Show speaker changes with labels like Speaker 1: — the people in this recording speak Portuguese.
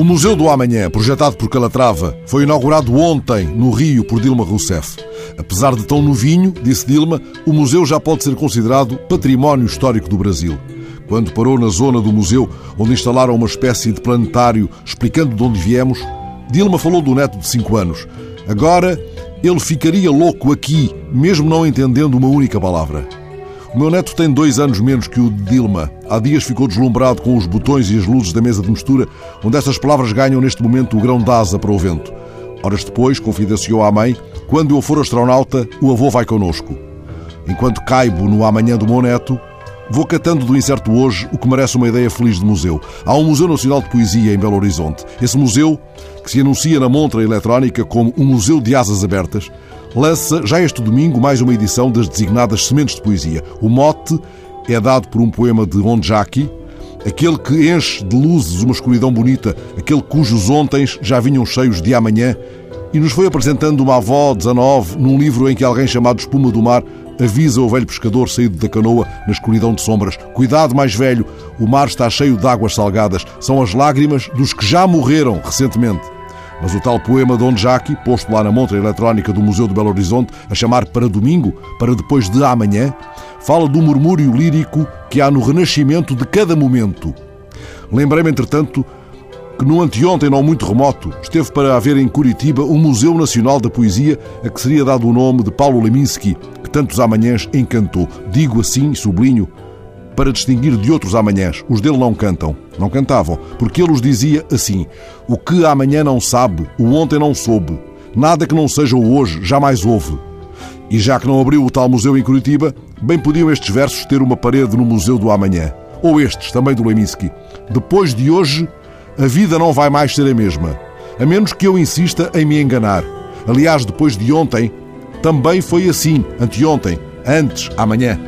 Speaker 1: O Museu do Amanhã, projetado por Calatrava, foi inaugurado ontem no Rio por Dilma Rousseff. Apesar de tão novinho, disse Dilma, o museu já pode ser considerado património histórico do Brasil. Quando parou na zona do museu, onde instalaram uma espécie de planetário explicando de onde viemos, Dilma falou do neto de 5 anos. Agora, ele ficaria louco aqui, mesmo não entendendo uma única palavra. O meu neto tem dois anos menos que o de Dilma. Há dias ficou deslumbrado com os botões e as luzes da mesa de mistura, onde estas palavras ganham neste momento o grão de asa para o vento. Horas depois, confidenciou à mãe, quando eu for astronauta, o avô vai connosco. Enquanto caibo no amanhã do meu neto, vou catando do incerto hoje o que merece uma ideia feliz de museu. Há um Museu Nacional de Poesia em Belo Horizonte. Esse museu, que se anuncia na montra eletrónica como um museu de asas abertas, lança já este domingo mais uma edição das designadas Sementes de Poesia. O mote é dado por um poema de Onjaki, aquele que enche de luzes uma escuridão bonita, aquele cujos ontens já vinham cheios de amanhã, e nos foi apresentando uma avó 19 num livro em que alguém chamado Espuma do Mar avisa o velho pescador saído da canoa na escuridão de sombras: Cuidado, mais velho, o mar está cheio de águas salgadas, são as lágrimas dos que já morreram recentemente. Mas o tal poema de Onjaki, posto lá na montra eletrónica do Museu de Belo Horizonte, a chamar para domingo, para depois de amanhã, fala do murmúrio lírico que há no renascimento de cada momento. Lembrei-me, entretanto, que no anteontem, não muito remoto, esteve para haver em Curitiba o Museu Nacional da Poesia, a que seria dado o nome de Paulo Leminski, que tantos amanhãs encantou. Digo assim, sublinho, para distinguir de outros amanhãs. Os dele não cantam, não cantavam, porque ele os dizia assim: O que amanhã não sabe, o ontem não soube. Nada que não seja o hoje jamais houve. E já que não abriu o tal museu em Curitiba, bem podiam estes versos ter uma parede no Museu do Amanhã. Ou estes, também do Leminski. Depois de hoje, a vida não vai mais ser a mesma. A menos que eu insista em me enganar. Aliás, depois de ontem, também foi assim, anteontem, antes, amanhã.